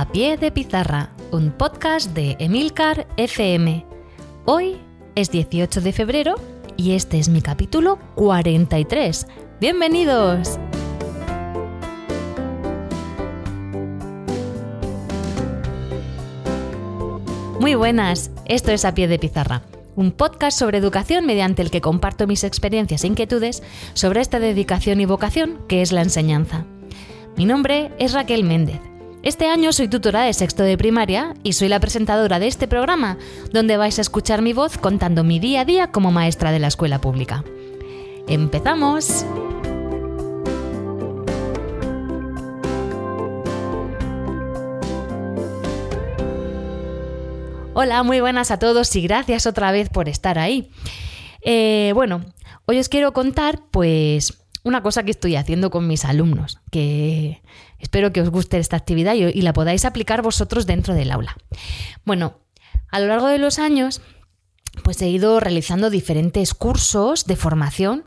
A Pie de Pizarra, un podcast de Emilcar FM. Hoy es 18 de febrero y este es mi capítulo 43. ¡Bienvenidos! Muy buenas, esto es A Pie de Pizarra, un podcast sobre educación mediante el que comparto mis experiencias e inquietudes sobre esta dedicación y vocación que es la enseñanza. Mi nombre es Raquel Méndez. Este año soy tutora de sexto de primaria y soy la presentadora de este programa, donde vais a escuchar mi voz contando mi día a día como maestra de la escuela pública. ¡Empezamos! Hola, muy buenas a todos y gracias otra vez por estar ahí. Eh, bueno, hoy os quiero contar pues una cosa que estoy haciendo con mis alumnos, que espero que os guste esta actividad y, la podáis aplicar vosotros dentro del aula. Bueno, a lo largo de los años, pues he ido realizando diferentes cursos de formación,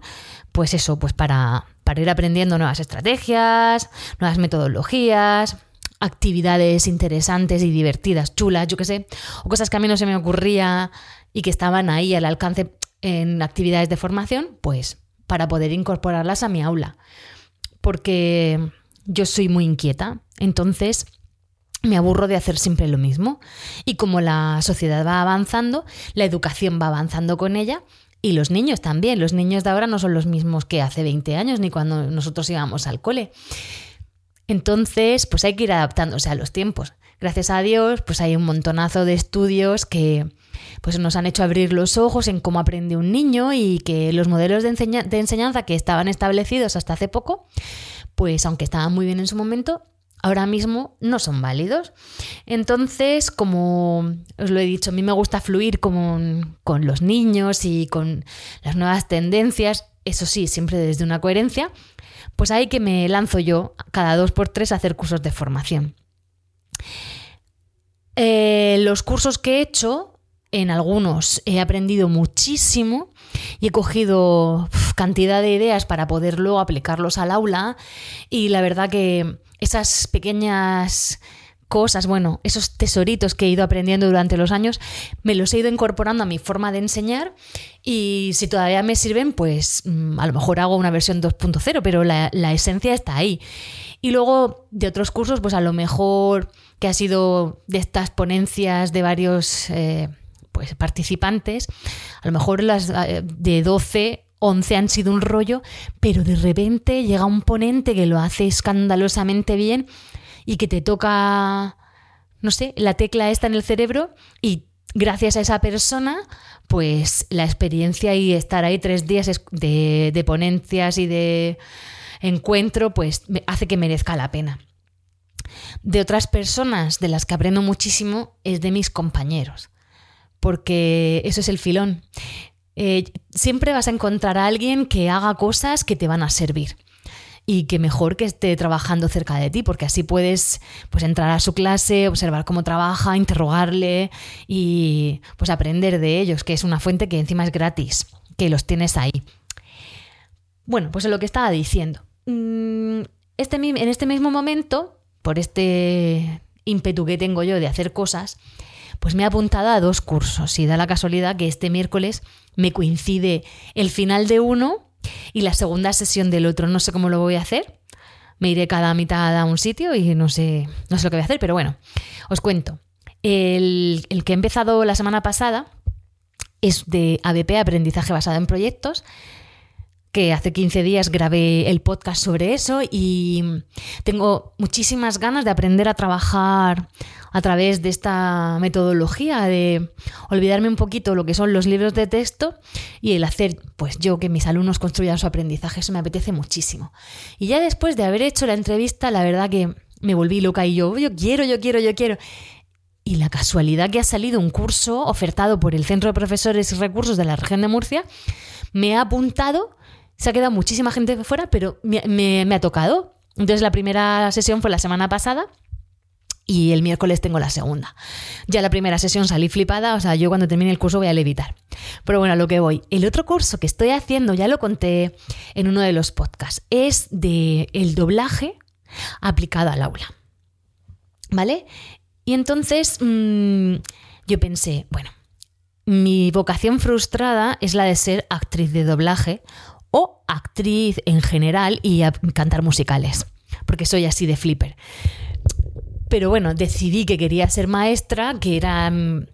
pues eso, pues para, para ir aprendiendo nuevas estrategias, nuevas metodologías, actividades interesantes y divertidas, chulas, yo qué sé, o cosas que a mí no se me ocurría y que estaban ahí al alcance en actividades de formación, pues para poder incorporarlas a mi aula. Porque yo soy muy inquieta, entonces me aburro de hacer siempre lo mismo. Y como la sociedad va avanzando, la educación va avanzando con ella y los niños también. Los niños de ahora no son los mismos que hace 20 años ni cuando nosotros íbamos al cole. Entonces, pues hay que ir adaptándose a los tiempos. Gracias a Dios, pues hay un montonazo de estudios que, pues nos han hecho abrir los ojos en cómo aprende un niño y que los modelos de, enseñanza que estaban establecidos hasta hace poco, pues aunque estaban muy bien en su momento, ahora mismo no son válidos. Entonces, como os lo he dicho, a mí me gusta fluir con, con los niños y con las nuevas tendencias, eso sí, siempre desde una coherencia, pues ahí que me lanzo yo cada dos por tres a hacer cursos de formación. Eh, los cursos que he hecho en algunos he aprendido muchísimo y he cogido cantidad de ideas para poder luego aplicarlos al aula y la verdad que esas pequeñas cosas, bueno, esos tesoritos que he ido aprendiendo durante los años, me los he ido incorporando a mi forma de enseñar y si todavía me sirven, pues mm, a lo mejor hago una versión 2.0, pero la, esencia está ahí. Y luego de otros cursos, pues a lo mejor que ha sido de estas ponencias de varios... Eh, pues, participantes, a lo mejor las eh, de 12 11 han sido un rollo, pero de repente llega un ponente que lo hace escandalosamente bien y que te toca, no sé, la tecla esta en el cerebro y gracias a esa persona, pues la experiencia y estar ahí tres días de, de ponencias y de encuentro, pues hace que merezca la pena. De otras personas de las que aprendo muchísimo es de mis compañeros porque eso es el filón. Eh, siempre vas a encontrar a alguien que haga cosas que te van a servir y que mejor que esté trabajando cerca de ti, porque así puedes pues, entrar a su clase, observar cómo trabaja, interrogarle y pues aprender de ellos, que es una fuente que encima es gratis, que los tienes ahí. Bueno, pues en lo que estaba diciendo. Mm, este, en este mismo momento, por este ímpetu que tengo yo de hacer cosas, pues me he apuntado a dos cursos y da la casualidad que este miércoles me coincide el final de uno y la segunda sesión del otro. No sé cómo lo voy a hacer. Me iré cada mitad a un sitio y no sé, no sé lo que voy a hacer, pero bueno, os cuento. El, el que he empezado la semana pasada es de ABP, Aprendizaje Basado en Proyectos, que hace 15 días grabé el podcast sobre eso y tengo muchísimas ganas de aprender a trabajar a través de esta metodología de olvidarme un poquito lo que son los libros de texto y el hacer, pues yo, que mis alumnos construyan su aprendizaje. Eso me apetece muchísimo. Y ya después de haber hecho la entrevista, la verdad que me volví loca y yo, yo quiero, yo quiero, yo quiero. Y la casualidad que ha salido un curso ofertado por el Centro de Profesores y Recursos de la región de Murcia, me ha apuntado se ha quedado muchísima gente fuera, pero me, ha tocado. Entonces la primera sesión fue la semana pasada y el miércoles tengo la segunda. Ya la primera sesión salí flipada, o sea, yo cuando termine el curso voy a levitar. Pero bueno, a lo que voy. El otro curso que estoy haciendo, ya lo conté en uno de los podcasts, es de el doblaje aplicado al aula. ¿Vale? Y entonces mm, yo pensé, bueno, mi vocación frustrada es la de ser actriz de doblaje o actriz en general y a cantar musicales, porque soy así de flipper. Pero bueno, decidí que quería ser maestra, que era mm,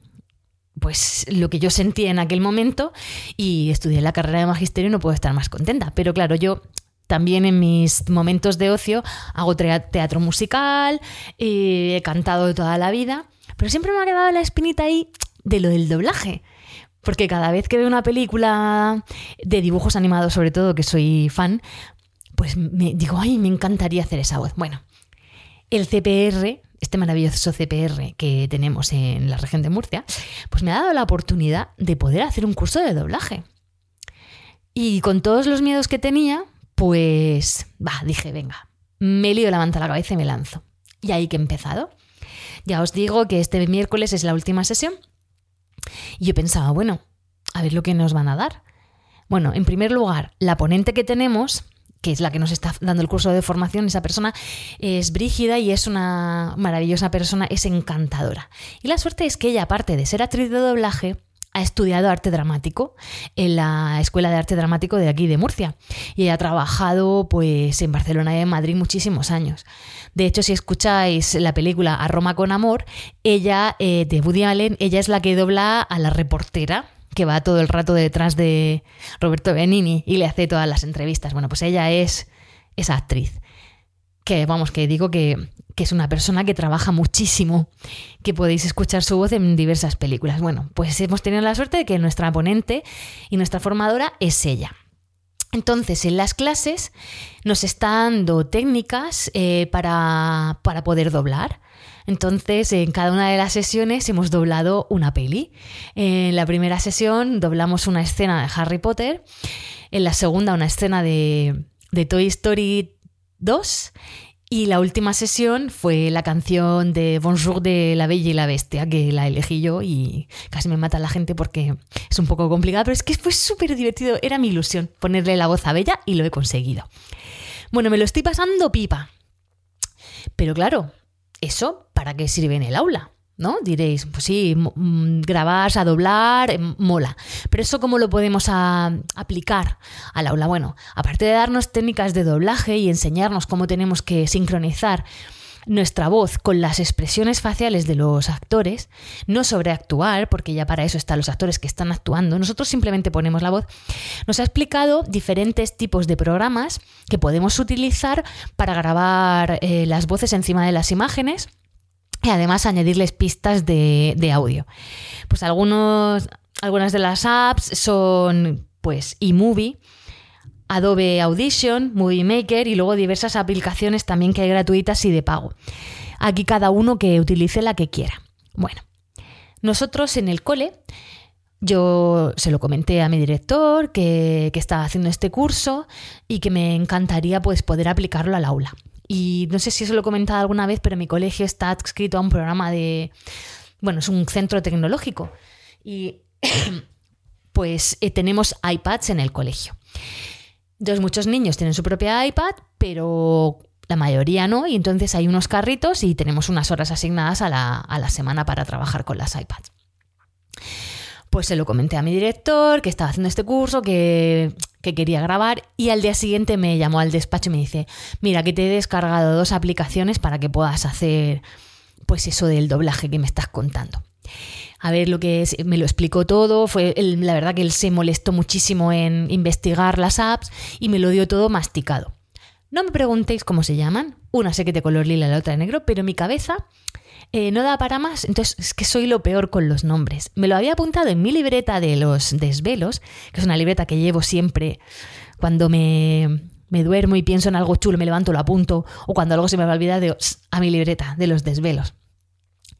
pues lo que yo sentía en aquel momento y estudié la carrera de magisterio y no puedo estar más contenta. Pero claro, yo también en mis momentos de ocio hago teatro musical, eh, he cantado toda la vida, pero siempre me ha quedado la espinita ahí de lo del doblaje. Porque cada vez que veo una película de dibujos animados, sobre todo, que soy fan, pues me digo, ay, me encantaría hacer esa voz. Bueno, el CPR, este maravilloso CPR que tenemos en la región de Murcia, pues me ha dado la oportunidad de poder hacer un curso de doblaje. Y con todos los miedos que tenía, pues, va, dije, venga, me lío la manta a la cabeza y me lanzo. Y ahí que he empezado. Ya os digo que este miércoles es la última sesión y yo pensaba, bueno, a ver lo que nos van a dar. Bueno, en primer lugar, la ponente que tenemos, que es la que nos está dando el curso de formación, esa persona es Brígida y es una maravillosa persona, es encantadora. Y la suerte es que ella, aparte de ser actriz de doblaje, ha estudiado arte dramático en la Escuela de Arte Dramático de aquí de Murcia y ha trabajado pues en Barcelona y en Madrid muchísimos años. De hecho, si escucháis la película A Roma con Amor, ella eh, de Woody Allen, ella es la que dobla a la reportera que va todo el rato detrás de Roberto Benini y le hace todas las entrevistas. Bueno, pues ella es esa actriz que vamos, que digo que, es una persona que trabaja muchísimo, que podéis escuchar su voz en diversas películas. Bueno, pues hemos tenido la suerte de que nuestra ponente y nuestra formadora es ella. Entonces, en las clases nos está dando técnicas eh, para, para poder doblar. Entonces, en cada una de las sesiones hemos doblado una peli. En la primera sesión doblamos una escena de Harry Potter, en la segunda una escena de, de Toy Story Dos. Y la última sesión fue la canción de Bonjour de La Bella y la Bestia, que la elegí yo y casi me mata la gente porque es un poco complicada, pero es que fue súper divertido. Era mi ilusión ponerle la voz a Bella y lo he conseguido. Bueno, me lo estoy pasando pipa. Pero claro, ¿eso para qué sirve en el aula? ¿No? Diréis, pues sí, mm, grabar, a doblar, em, mola. Pero eso cómo lo podemos aplicar al aula? Bueno, aparte de darnos técnicas de doblaje y enseñarnos cómo tenemos que sincronizar nuestra voz con las expresiones faciales de los actores, no sobreactuar, porque ya para eso están los actores que están actuando, nosotros simplemente ponemos la voz, nos ha explicado diferentes tipos de programas que podemos utilizar para grabar eh, las voces encima de las imágenes y además añadirles pistas de, audio. Pues algunos, algunas de las apps son pues eMovie, Adobe Audition, Movie Maker y luego diversas aplicaciones también que hay gratuitas y de pago. Aquí cada uno que utilice la que quiera. Bueno, nosotros en el cole, yo se lo comenté a mi director que, que estaba haciendo este curso y que me encantaría pues poder aplicarlo al aula. Y no sé si eso lo he comentado alguna vez, pero mi colegio está adscrito a un programa de. Bueno, es un centro tecnológico. Y pues eh, tenemos iPads en el colegio. Entonces, muchos niños tienen su propia iPad, pero la mayoría no. Y entonces hay unos carritos y tenemos unas horas asignadas a la, a la semana para trabajar con las iPads. Pues se lo comenté a mi director, que estaba haciendo este curso, que, quería grabar, y al día siguiente me llamó al despacho y me dice, mira, que te he descargado dos aplicaciones para que puedas hacer pues eso del doblaje que me estás contando. a ver lo que es, me lo explicó todo, fue la verdad que él se molestó muchísimo en investigar las apps y me lo dio todo masticado. No me preguntéis cómo se llaman, una sé que de color lila, la otra de negro, pero mi cabeza eh, no da para más, entonces es que soy lo peor con los nombres. Me lo había apuntado en mi libreta de los desvelos, que es una libreta que llevo siempre cuando me, me duermo y pienso en algo chulo, me levanto, lo apunto, o cuando algo se me va a olvidar, de a mi libreta de los desvelos.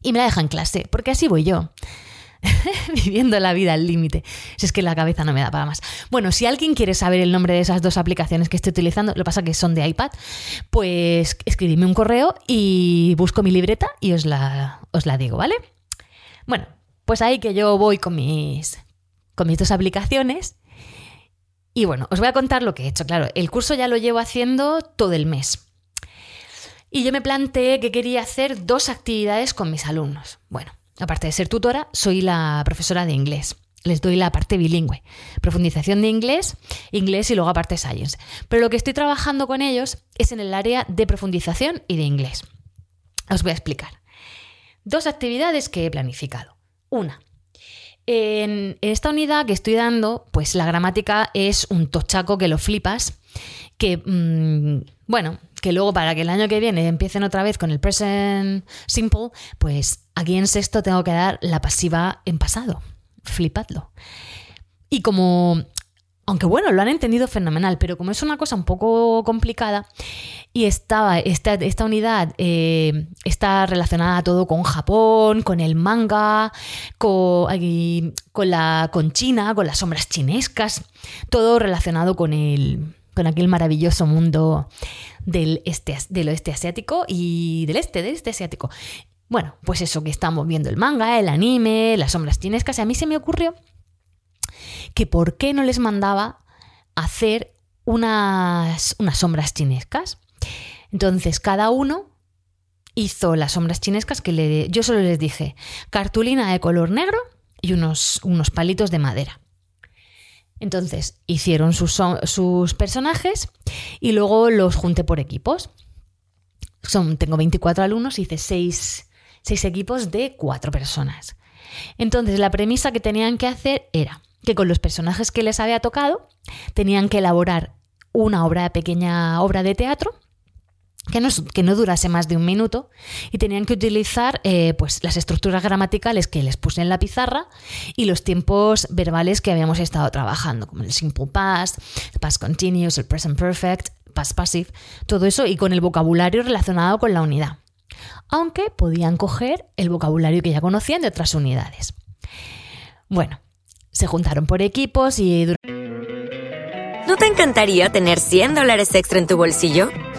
Y me la deja en clase, porque así voy yo. viviendo la vida al límite. Si es que la cabeza no me da para más. Bueno, si alguien quiere saber el nombre de esas dos aplicaciones que estoy utilizando, lo que pasa que son de iPad, pues escribidme un correo y busco mi libreta y os la, os la digo, ¿vale? Bueno, pues ahí que yo voy con mis, con mis dos aplicaciones. Y bueno, os voy a contar lo que he hecho. Claro, el curso ya lo llevo haciendo todo el mes. Y yo me planteé que quería hacer dos actividades con mis alumnos. Bueno, aparte de ser tutora, soy la profesora de inglés. Les doy la parte bilingüe, profundización de inglés, inglés y luego aparte science. Pero lo que estoy trabajando con ellos es en el área de profundización y de inglés. Os voy a explicar. Dos actividades que he planificado. Una, en esta unidad que estoy dando, pues la gramática es un tochaco que lo flipas, que, mm, bueno, que luego para que el año que viene empiecen otra vez con el present simple, pues aquí en sexto tengo que dar la pasiva en pasado. Flipadlo. Y como, aunque bueno, lo han entendido fenomenal, pero como es una cosa un poco complicada y estaba, esta, esta unidad eh, está relacionada todo con Japón, con el manga, con, con, la, con China, con las sombras chinescas, todo relacionado con el con aquel maravilloso mundo del, este, del oeste asiático y del este, del este asiático. Bueno, pues eso que estamos viendo el manga, el anime, las sombras chinescas, y a mí se me ocurrió que por qué no les mandaba hacer unas, unas sombras chinescas. Entonces, cada uno hizo las sombras chinescas que le, yo solo les dije cartulina de color negro y unos, unos palitos de madera. Entonces hicieron sus, sus personajes y luego los junté por equipos. Son, tengo 24 alumnos, hice 6, equipos de 4 personas. Entonces la premisa que tenían que hacer era que con los personajes que les había tocado tenían que elaborar una obra pequeña obra de teatro que no, durase más de un minuto y tenían que utilizar eh, pues, las estructuras gramaticales que les puse en la pizarra y los tiempos verbales que habíamos estado trabajando, como el simple past, el past continuous, el present perfect, past passive, todo eso y con el vocabulario relacionado con la unidad. Aunque podían coger el vocabulario que ya conocían de otras unidades. Bueno, se juntaron por equipos y... ¿No te encantaría tener 100 dólares extra en tu bolsillo?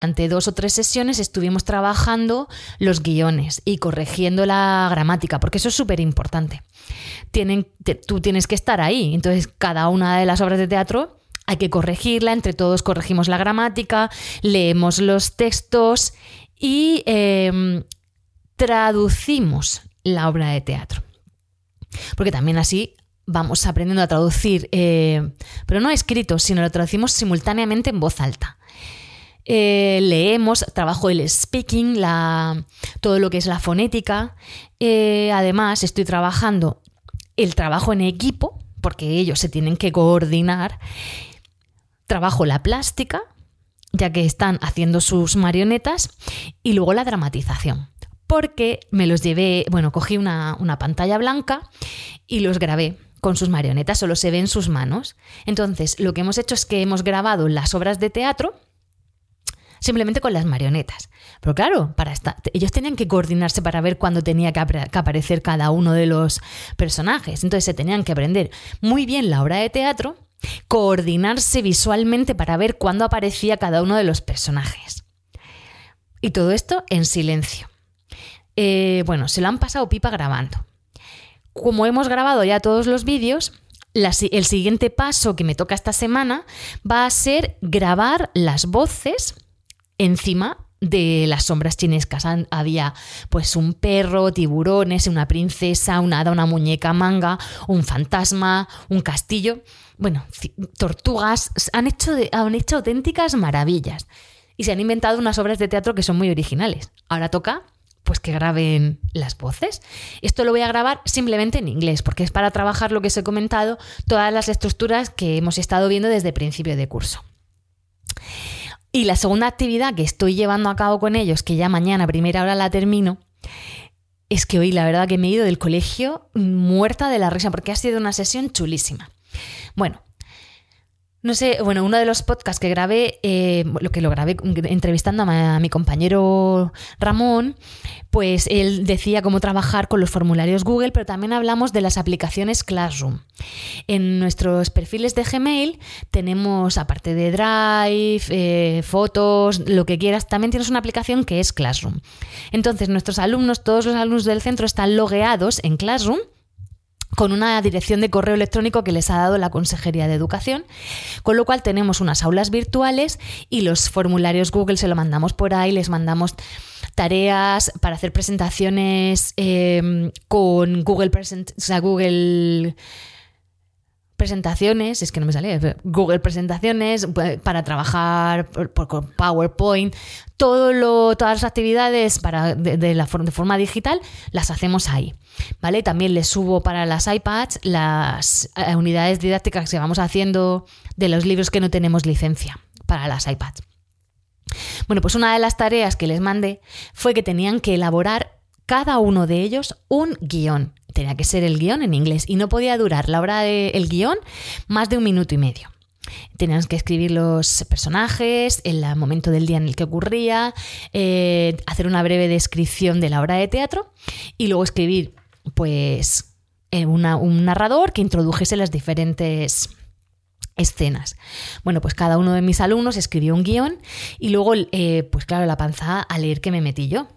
Ante dos o tres sesiones estuvimos trabajando los guiones y corrigiendo la gramática, porque eso es súper importante. tú tienes que estar ahí, entonces cada una de las obras de teatro hay que corregirla, entre todos corregimos la gramática, leemos los textos y em, traducimos la obra de teatro. Porque también así vamos aprendiendo a traducir, eh, pero no escrito, sino lo traducimos simultáneamente en voz alta. Eh, leemos, trabajo el speaking, todo lo que es la fonética. Eh, además, estoy trabajando el trabajo en equipo, porque ellos se tienen que coordinar. Trabajo la plástica, ya que están haciendo sus marionetas, y luego la dramatización. Porque me los llevé, bueno, cogí una, una pantalla blanca y los grabé con sus marionetas, solo se ven sus manos. Entonces, lo que hemos hecho es que hemos grabado las obras de teatro simplemente con las marionetas. Pero claro, para ellos tenían que coordinarse para ver cuándo tenía que, aparecer cada uno de los personajes. Entonces se tenían que aprender muy bien la obra de teatro, coordinarse visualmente para ver cuándo aparecía cada uno de los personajes. Y todo esto en silencio. Eh, bueno, se lo han pasado pipa grabando. Como hemos grabado ya todos los vídeos, el siguiente paso que me toca esta semana va a ser grabar las voces encima de las sombras chinescas. Había pues un perro, tiburones, una princesa, una hada, una muñeca manga, un fantasma, un castillo. Bueno, tortugas. Han hecho, han hecho auténticas maravillas. Y se han inventado unas obras de teatro que son muy originales. Ahora toca pues que graben las voces. Esto lo voy a grabar simplemente en inglés, porque es para trabajar lo que os he comentado, todas las estructuras que hemos estado viendo desde principio de curso. Y la segunda actividad que estoy llevando a cabo con ellos, que ya mañana primera hora la termino, es que hoy la verdad que me he ido del colegio muerta de la risa porque ha sido una sesión chulísima. Bueno, no sé, bueno, uno de los podcasts que grabé, eh, lo que lo grabé entrevistando a, mi compañero Ramón, pues él decía cómo trabajar con los formularios Google, pero también hablamos de las aplicaciones Classroom. En nuestros perfiles de Gmail tenemos, aparte de Drive, eh, fotos, lo que quieras, también tienes una aplicación que es Classroom. Entonces, nuestros alumnos, todos los alumnos del centro están logueados en Classroom con una dirección de correo electrónico que les ha dado la Consejería de Educación, con lo cual tenemos unas aulas virtuales y los formularios Google se lo mandamos por ahí, les mandamos tareas para hacer presentaciones em, con Google, Present, o sea, Google presentaciones, es que no me sale, Google presentaciones, para trabajar con PowerPoint, todo lo, todas las actividades para, de, de forma digital las hacemos ahí. ¿Vale? También les subo para las iPads las eh, unidades didácticas que vamos haciendo de los libros que no tenemos licencia para las iPads. Bueno, pues una de las tareas que les mandé fue que tenían que elaborar cada uno de ellos un guion tenía que ser el guion en inglés y no podía durar la hora del guion más de un minuto y medio. Tenían que escribir los personajes, el momento del día en el que ocurría, eh, hacer una breve descripción de la obra de teatro y luego escribir, pues, eh, un narrador que introdujese las diferentes escenas. Bueno, pues cada uno de mis alumnos escribió un guion y luego, eh, pues claro, la panza a leer que me metí yo.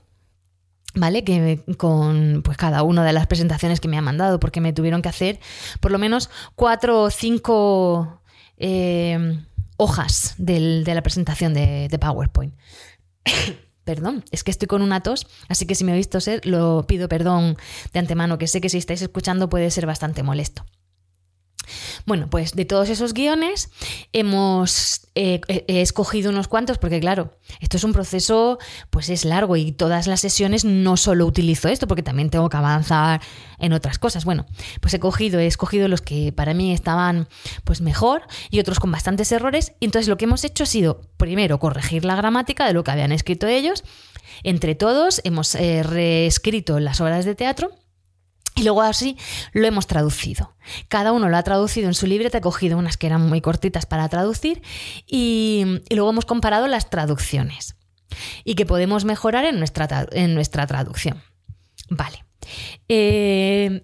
¿Vale? Que con pues cada una de las presentaciones que me ha mandado, porque me tuvieron que hacer por lo menos cuatro o cinco eh, hojas de la presentación de, de PowerPoint. Perdón, es que estoy con una tos, así que si me he visto ser, lo pido perdón de antemano, que sé que si estáis escuchando puede ser bastante molesto. Bueno, pues de todos esos guiones hemos eh, escogido unos cuantos porque claro, esto es un proceso, pues es largo y todas las sesiones no solo utilizo esto porque también tengo que avanzar en otras cosas. Bueno, pues he cogido, he escogido los que para mí estaban pues mejor y otros con bastantes errores y entonces lo que hemos hecho ha sido primero corregir la gramática de lo que habían escrito ellos. Entre todos hemos eh, reescrito las obras de teatro y luego así lo hemos traducido. Cada uno lo ha traducido en su libreta, he cogido unas que eran muy cortitas para traducir y, luego hemos comparado las traducciones y que podemos mejorar en nuestra, en nuestra traducción. Vale. Eh,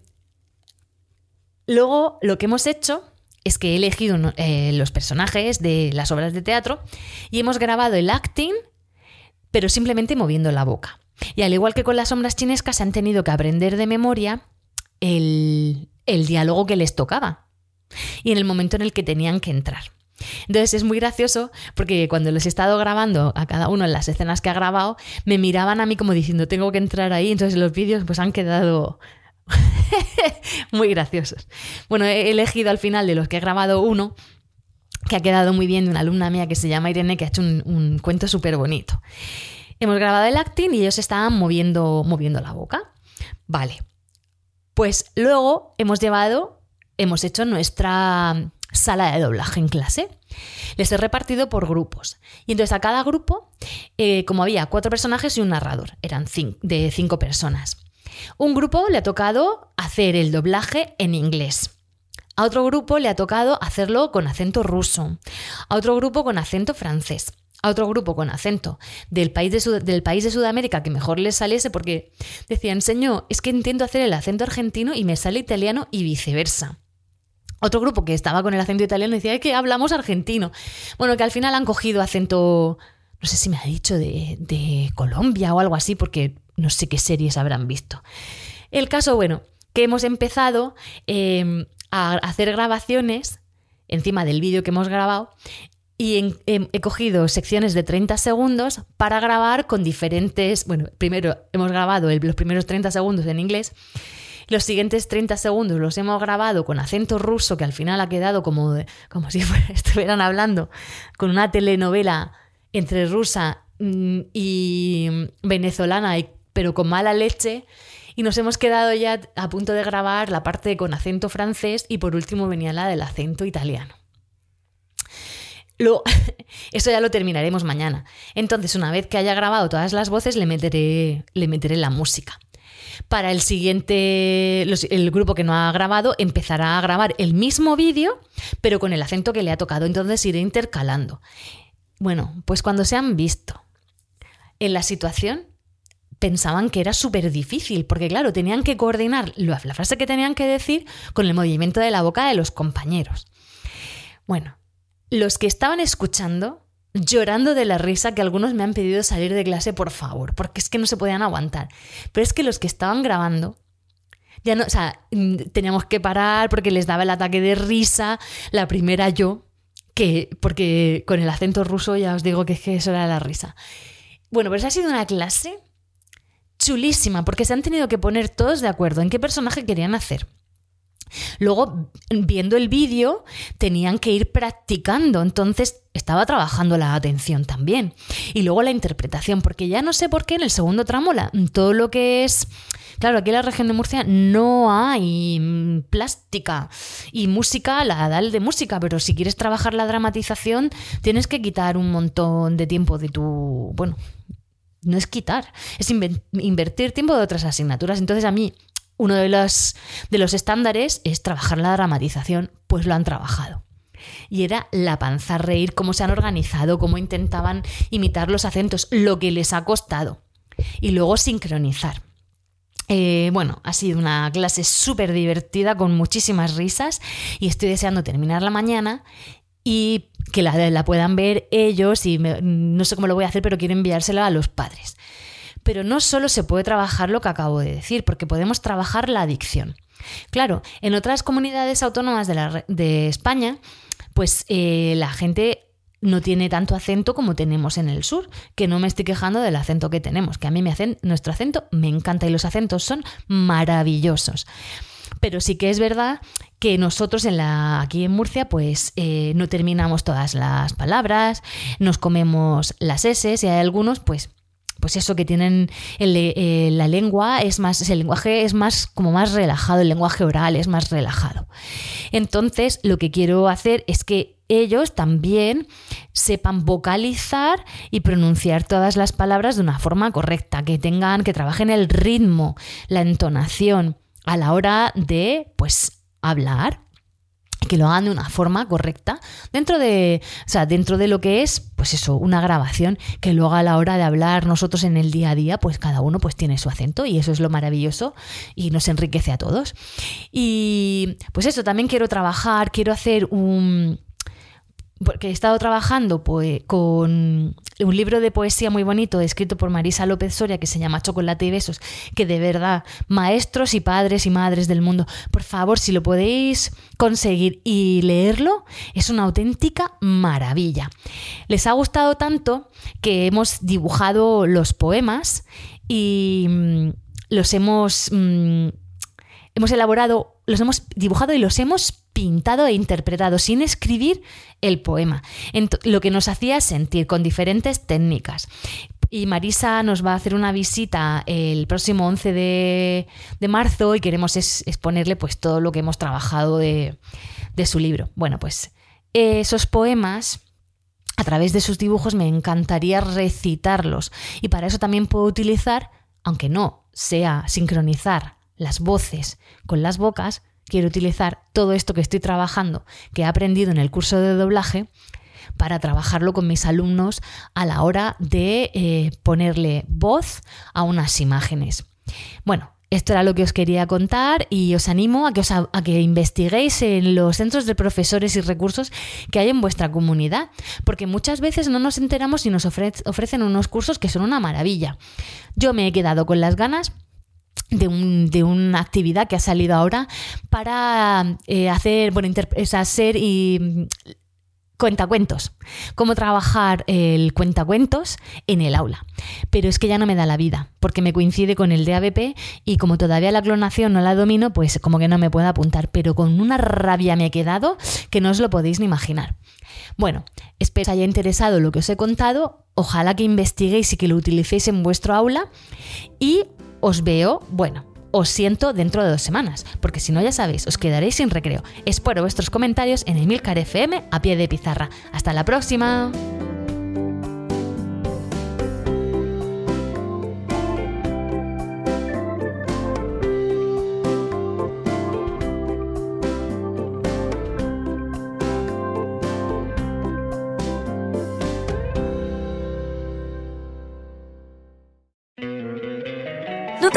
luego lo que hemos hecho es que he elegido eh, los personajes de las obras de teatro y hemos grabado el acting, pero simplemente moviendo la boca. Y al igual que con las sombras chinescas, se han tenido que aprender de memoria el, diálogo que les tocaba y en el momento en el que tenían que entrar. Entonces es muy gracioso porque cuando les he estado grabando a cada uno en las escenas que ha grabado, me miraban a mí como diciendo tengo que entrar ahí, entonces los vídeos pues han quedado muy graciosos. Bueno, he elegido al final de los que he grabado uno que ha quedado muy bien de una alumna mía que se llama Irene que ha hecho un, cuento súper bonito. Hemos grabado el acting y ellos estaban moviendo, moviendo la boca. Vale, pues luego hemos llevado, hemos hecho nuestra sala de doblaje en clase. Les he repartido por grupos. Y entonces a cada grupo, eh, como había cuatro personajes y un narrador, eran de cinco personas. Un grupo le ha tocado hacer el doblaje en inglés. A otro grupo le ha tocado hacerlo con acento ruso. A otro grupo con acento francés a otro grupo con acento del país, de del país de Sudamérica que mejor les saliese porque decían, señor, es que intento hacer el acento argentino y me sale italiano y viceversa. Otro grupo que estaba con el acento italiano decía que hablamos argentino. Bueno, que al final han cogido acento, no sé si me ha dicho, de, de Colombia o algo así, porque no sé qué series habrán visto. El caso, bueno, que hemos empezado eh, a hacer grabaciones encima del vídeo que hemos grabado y he cogido secciones de 30 segundos para grabar con diferentes, bueno, primero hemos grabado los primeros 30 segundos en inglés, los siguientes 30 segundos los hemos grabado con acento ruso que al final ha quedado como, como si estuvieran hablando con una telenovela entre rusa mm, y venezolana, pero con mala leche. Y nos hemos quedado ya a punto de grabar la parte con acento francés y por último venía la del acento italiano. Lo, eso ya lo terminaremos mañana. Entonces, una vez que haya grabado todas las voces, le meteré, le meteré la música. Para el siguiente, el grupo que no ha grabado empezará a grabar el mismo vídeo, pero con el acento que le ha tocado. Entonces iré intercalando. Bueno, pues cuando se han visto en la situación, pensaban que era súper difícil, porque claro, tenían que coordinar la frase que tenían que decir con el movimiento de la boca de los compañeros. Bueno, los que estaban escuchando llorando de la risa que algunos me han pedido salir de clase, por favor, porque es que no se podían aguantar. Pero es que los que estaban grabando, ya no, o sea, mm, teníamos que parar porque les daba el ataque de risa, la primera yo, que, porque con el acento ruso ya os digo que, es que eso era la risa. Bueno, pues ha sido una clase chulísima, porque se han tenido que poner todos de acuerdo en qué personaje querían hacer. Luego, viendo el vídeo, tenían que ir practicando, entonces estaba trabajando la atención también. Y luego la interpretación, porque ya no sé por qué en el segundo tramo todo lo que es... Claro, aquí en la región de Murcia no hay mm, plástica y música, la da de música, pero si quieres trabajar la dramatización tienes que quitar un montón de tiempo de tu... Bueno, no es quitar, es invertir tiempo de otras asignaturas. Entonces a mí uno de los, de los estándares es trabajar la dramatización, pues lo han trabajado. Y era la panza reír, cómo se han organizado, cómo intentaban imitar los acentos, lo que les ha costado. Y luego sincronizar. Eh, bueno, ha sido una clase súper divertida con muchísimas risas y estoy deseando terminar la mañana y que la, la puedan ver ellos y no sé cómo lo voy a hacer, pero quiero enviársela a los padres. Pero no solo se puede trabajar lo que acabo de decir, porque podemos trabajar la adicción. Claro, en otras comunidades autónomas de, España, pues eh, la gente no tiene tanto acento como tenemos en el sur, que no me estoy quejando del acento que tenemos, que a mí me hacen, nuestro acento me encanta y los acentos son maravillosos. Pero sí que es verdad que nosotros aquí en Murcia pues eh, no terminamos todas las palabras, nos comemos las S y hay algunos pues pues eso que tienen eh, la lengua es más, el lenguaje es más como más relajado, el lenguaje oral es más relajado. Entonces, lo que quiero hacer es que ellos también sepan vocalizar y pronunciar todas las palabras de una forma correcta, que tengan, que trabajen el ritmo, la entonación a la hora de, pues, hablar que lo hagan de una forma correcta dentro de, o sea, dentro de lo que es, pues eso, una grabación que luego a la hora de hablar nosotros en el día a día, pues cada uno pues tiene su acento y eso es lo maravilloso y nos enriquece a todos. Y pues eso, también quiero trabajar, quiero hacer un porque he estado trabajando pues, con un libro de poesía muy bonito escrito por Marisa López Soria que se llama Chocolate y Besos, que de verdad, maestros y padres y madres del mundo, por favor, si lo podéis conseguir y leerlo, es una auténtica maravilla. Les ha gustado tanto que hemos dibujado los poemas y mm, los hemos... Mm, hemos elaborado, los hemos dibujado y los hemos pintado e interpretado sin escribir el poema, lo que nos hacía sentir con diferentes técnicas. Y Marisa nos va a hacer una visita el próximo 11 de, marzo y queremos exponerle pues todo lo que hemos trabajado de, de su libro. Bueno, pues esos poemas a través de sus dibujos me encantaría recitarlos y para eso también puedo utilizar, aunque no sea sincronizar las voces con las bocas, quiero utilizar todo esto que estoy trabajando, que he aprendido en el curso de doblaje, para trabajarlo con mis alumnos a la hora de eh, ponerle voz a unas imágenes. Bueno, esto era lo que os quería contar y os animo a que, os, a que investiguéis en los centros de profesores y recursos que hay en vuestra comunidad, porque muchas veces no nos enteramos y nos ofrecen unos cursos que son una maravilla. Yo me he quedado con las ganas de, una actividad que ha salido ahora para eh, hacer, bueno, hacer y cuentacuentos, cómo trabajar el cuentacuentos en el aula. Pero es que ya no me da la vida, porque me coincide con el DABP y como todavía la clonación no la domino, pues como que no me puedo apuntar, pero con una rabia me he quedado que no os lo podéis ni imaginar. Bueno, espero que os haya interesado lo que os he contado, ojalá que investiguéis y que lo utilicéis en vuestro aula y os veo, bueno, os siento dentro de dos semanas, porque si no ya sabéis, os quedaréis sin recreo. Espero vuestros comentarios en Emilcar FM a pie de pizarra. Hasta la próxima.